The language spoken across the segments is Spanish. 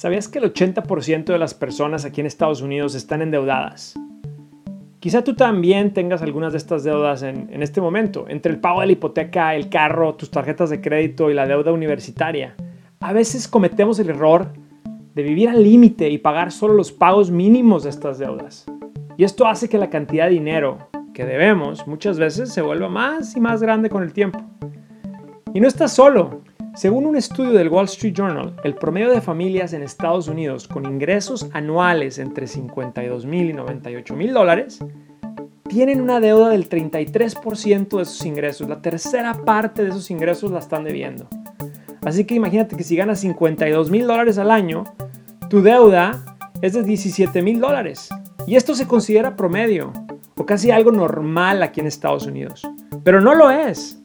¿Sabías que el 80% de las personas aquí en Estados Unidos están endeudadas? Quizá tú también tengas algunas de estas deudas en, este momento, entre el pago de la hipoteca, el carro, tus tarjetas de crédito y la deuda universitaria. A veces cometemos el error de vivir al límite y pagar solo los pagos mínimos de estas deudas. Y esto hace que la cantidad de dinero que debemos muchas veces se vuelva más y más grande con el tiempo. Y no estás solo. Según un estudio del Wall Street Journal, el promedio de familias en Estados Unidos con ingresos anuales entre 52 mil y 98 mil dólares tienen una deuda del 33% de sus ingresos. La tercera parte de esos ingresos la están debiendo. Así que imagínate que si ganas 52 mil dólares al año, tu deuda es de 17 mil dólares. Y esto se considera promedio o casi algo normal aquí en Estados Unidos. Pero no lo es.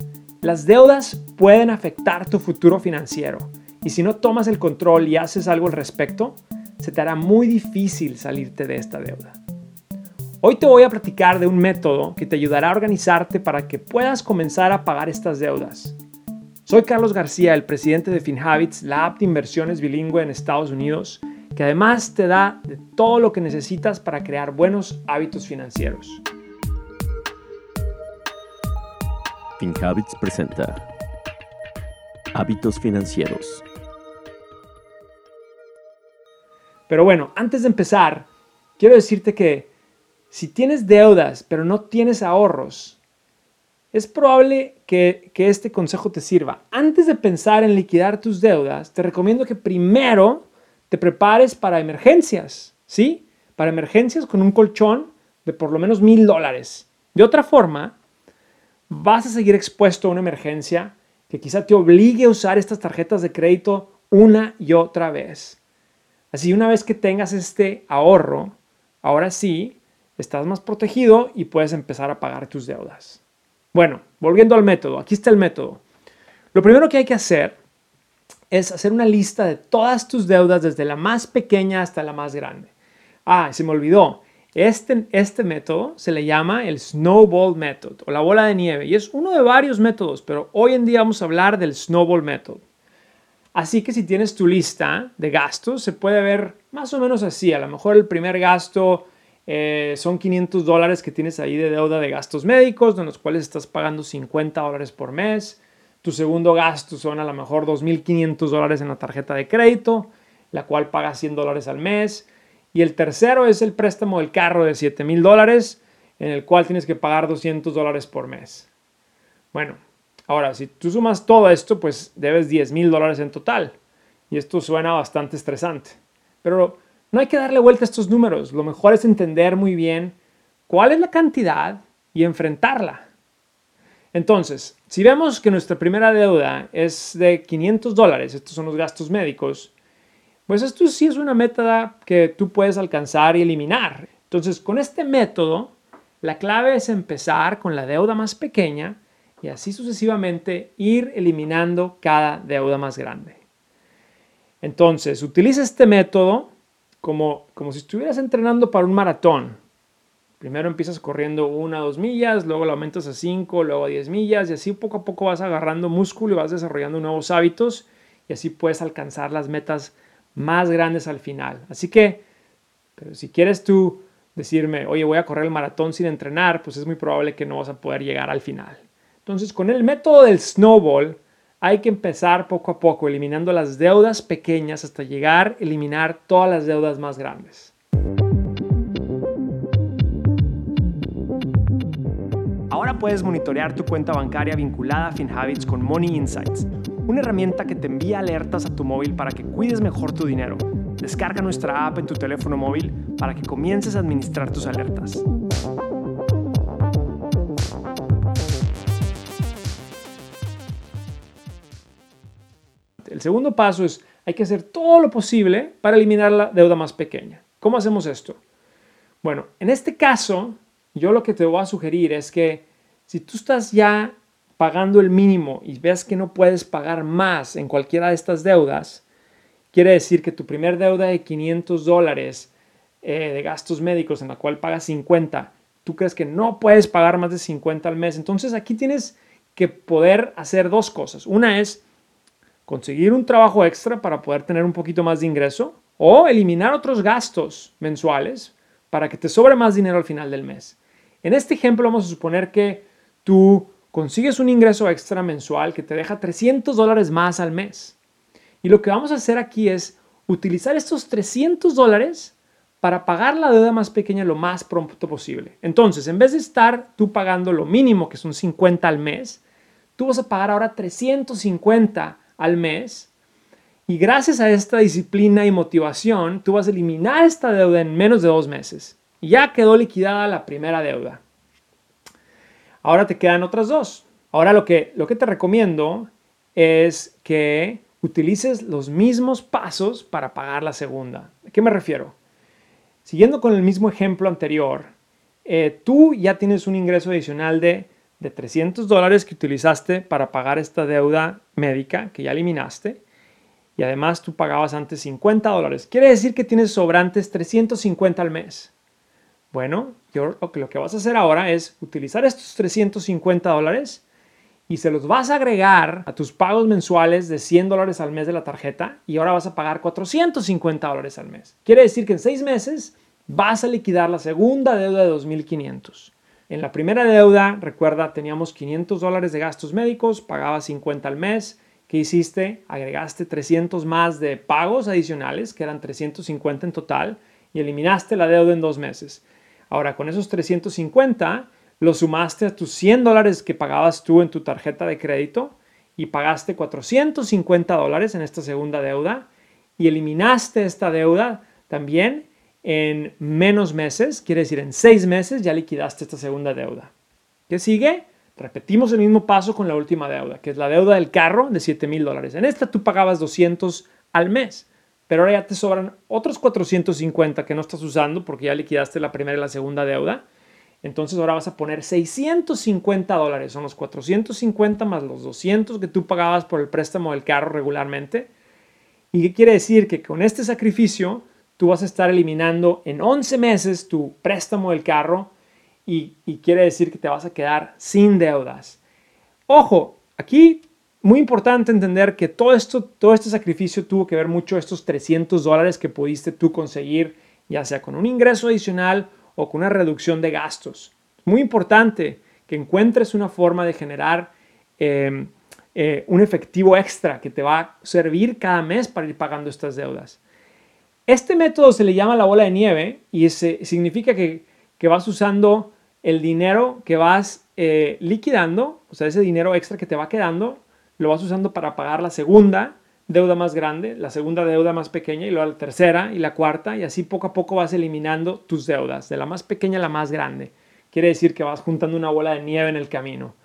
Las deudas pueden afectar tu futuro financiero y si no tomas el control y haces algo al respecto, se te hará muy difícil salirte de esta deuda. Hoy te voy a platicar de un método que te ayudará a organizarte para que puedas comenzar a pagar estas deudas. Soy Carlos García, el presidente de FinHabits, la app de inversiones bilingüe en Estados Unidos, que además te da todo lo que necesitas para crear buenos hábitos financieros. FinHabits presenta Hábitos Financieros. Pero bueno, antes de empezar, quiero decirte que si tienes deudas pero no tienes ahorros, es probable que, que, este consejo te sirva. Antes de pensar en liquidar tus deudas, te recomiendo que primero te prepares para emergencias, ¿sí? Para emergencias con un colchón de por lo menos mil dólares. De otra forma, vas a seguir expuesto a una emergencia que quizá te obligue a usar estas tarjetas de crédito una y otra vez. Así una vez que tengas este ahorro, ahora sí, estás más protegido y puedes empezar a pagar tus deudas. Bueno, volviendo al método, aquí está el método. Lo primero que hay que hacer es hacer una lista de todas tus deudas desde la más pequeña hasta la más grande. Ah, se me olvidó. Este, este método se le llama el Snowball Method o la bola de nieve y es uno de varios métodos, pero hoy en día vamos a hablar del Snowball Method. Así que si tienes tu lista de gastos, se puede ver más o menos así. A lo mejor el primer gasto eh, son 500 dólares que tienes ahí de deuda de gastos médicos, de los cuales estás pagando 50 dólares por mes. Tu segundo gasto son a lo mejor 2.500 dólares en la tarjeta de crédito, la cual pagas 100 dólares al mes. Y el tercero es el préstamo del carro de 7 mil dólares, en el cual tienes que pagar 200 dólares por mes. Bueno, ahora, si tú sumas todo esto, pues debes 10 mil dólares en total. Y esto suena bastante estresante. Pero no hay que darle vuelta a estos números. Lo mejor es entender muy bien cuál es la cantidad y enfrentarla. Entonces, si vemos que nuestra primera deuda es de 500 dólares, estos son los gastos médicos, pues esto sí es una meta que tú puedes alcanzar y eliminar. Entonces, con este método, la clave es empezar con la deuda más pequeña y así sucesivamente ir eliminando cada deuda más grande. Entonces, utiliza este método como, como si estuvieras entrenando para un maratón. Primero empiezas corriendo una o dos millas, luego lo aumentas a cinco, luego a diez millas y así poco a poco vas agarrando músculo y vas desarrollando nuevos hábitos y así puedes alcanzar las metas más grandes al final. Así que, pero si quieres tú decirme, oye, voy a correr el maratón sin entrenar, pues es muy probable que no vas a poder llegar al final. Entonces, con el método del snowball, hay que empezar poco a poco, eliminando las deudas pequeñas hasta llegar a eliminar todas las deudas más grandes. Ahora puedes monitorear tu cuenta bancaria vinculada a FinHabits con Money Insights una herramienta que te envía alertas a tu móvil para que cuides mejor tu dinero. Descarga nuestra app en tu teléfono móvil para que comiences a administrar tus alertas. El segundo paso es, hay que hacer todo lo posible para eliminar la deuda más pequeña. ¿Cómo hacemos esto? Bueno, en este caso, yo lo que te voy a sugerir es que si tú estás ya pagando el mínimo y ves que no puedes pagar más en cualquiera de estas deudas, quiere decir que tu primer deuda de 500 dólares eh, de gastos médicos en la cual pagas 50, tú crees que no puedes pagar más de 50 al mes. Entonces aquí tienes que poder hacer dos cosas. Una es conseguir un trabajo extra para poder tener un poquito más de ingreso o eliminar otros gastos mensuales para que te sobre más dinero al final del mes. En este ejemplo vamos a suponer que tú consigues un ingreso extra mensual que te deja 300 dólares más al mes. Y lo que vamos a hacer aquí es utilizar estos 300 dólares para pagar la deuda más pequeña lo más pronto posible. Entonces, en vez de estar tú pagando lo mínimo, que son 50 al mes, tú vas a pagar ahora 350 al mes. Y gracias a esta disciplina y motivación, tú vas a eliminar esta deuda en menos de dos meses. Ya quedó liquidada la primera deuda. Ahora te quedan otras dos. Ahora lo que, lo que te recomiendo es que utilices los mismos pasos para pagar la segunda. ¿A qué me refiero? Siguiendo con el mismo ejemplo anterior, eh, tú ya tienes un ingreso adicional de, de 300 dólares que utilizaste para pagar esta deuda médica que ya eliminaste y además tú pagabas antes 50 dólares. Quiere decir que tienes sobrantes 350 al mes. Bueno, lo, que, vas a hacer ahora es utilizar estos 350 dólares y se los vas a agregar a tus pagos mensuales de 100 dólares al mes de la tarjeta y ahora vas a pagar 450 dólares al mes. Quiere decir que en seis meses vas a liquidar la segunda deuda de 2.500. En la primera deuda, recuerda, teníamos 500 dólares de gastos médicos, pagabas 50 al mes. ¿Qué hiciste? Agregaste 300 más de pagos adicionales, que eran 350 en total, y eliminaste la deuda en dos meses. Ahora, con esos 350, lo sumaste a tus 100 dólares que pagabas tú en tu tarjeta de crédito y pagaste 450 dólares en esta segunda deuda y eliminaste esta deuda también en menos meses, quiere decir en seis meses ya liquidaste esta segunda deuda. ¿Qué sigue? Repetimos el mismo paso con la última deuda, que es la deuda del carro de 7 mil dólares. En esta tú pagabas 200 al mes pero ahora ya te sobran otros 450 que no estás usando porque ya liquidaste la primera y la segunda deuda. Entonces ahora vas a poner 650 dólares. Son los 450 más los 200 que tú pagabas por el préstamo del carro regularmente. ¿Y qué quiere decir? Que con este sacrificio tú vas a estar eliminando en 11 meses tu préstamo del carro y, y quiere decir que te vas a quedar sin deudas. Ojo, aquí muy importante entender que todo, esto, todo este sacrificio tuvo que ver mucho estos 300 dólares que pudiste tú conseguir, ya sea con un ingreso adicional o con una reducción de gastos. Muy importante que encuentres una forma de generar em, eh, un efectivo extra que te va a servir cada mes para ir pagando estas deudas. Este método se le llama la bola de nieve y significa que, vas usando el dinero que vas eh, liquidando, o sea, ese dinero extra que te va quedando, lo vas usando para pagar la segunda deuda más grande, la segunda deuda más pequeña y luego la tercera y la cuarta y así poco a poco vas eliminando tus deudas, de la más pequeña a la más grande. Quiere decir que vas juntando una bola de nieve en el camino.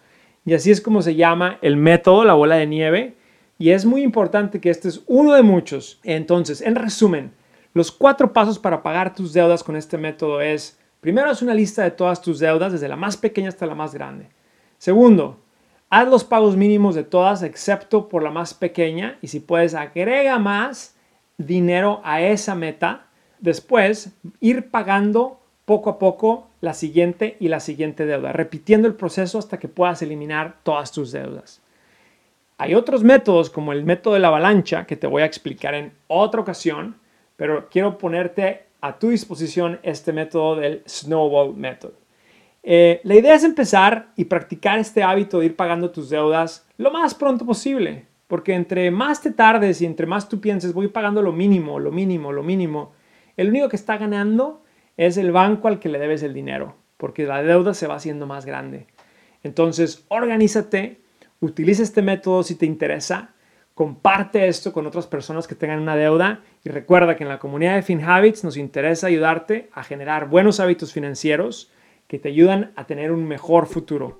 Y así es como se llama el método, la bola de nieve. Y es muy importante que este es uno de muchos. Entonces, en resumen, los cuatro pasos para pagar tus deudas con este método es, primero, haz una lista de todas tus deudas, desde la más pequeña hasta la más grande. Segundo, Haz los pagos mínimos de todas excepto por la más pequeña y si puedes agrega más dinero a esa meta. Después ir pagando poco a poco la siguiente y la siguiente deuda, repitiendo el proceso hasta que puedas eliminar todas tus deudas. Hay otros métodos como el método de la avalancha que te voy a explicar en otra ocasión, pero quiero ponerte a tu disposición este método del Snowball Method. Eh, la idea es empezar y practicar este hábito de ir pagando tus deudas lo más pronto posible, porque entre más te tardes y entre más tú pienses voy pagando lo mínimo, lo mínimo, lo mínimo, el único que está ganando es el banco al que le debes el dinero, porque la deuda se va haciendo más grande. Entonces, organízate, utiliza este método si te interesa, comparte esto con otras personas que tengan una deuda y recuerda que en la comunidad de FinHabits nos interesa ayudarte a generar buenos hábitos financieros que te ayudan a tener un mejor futuro.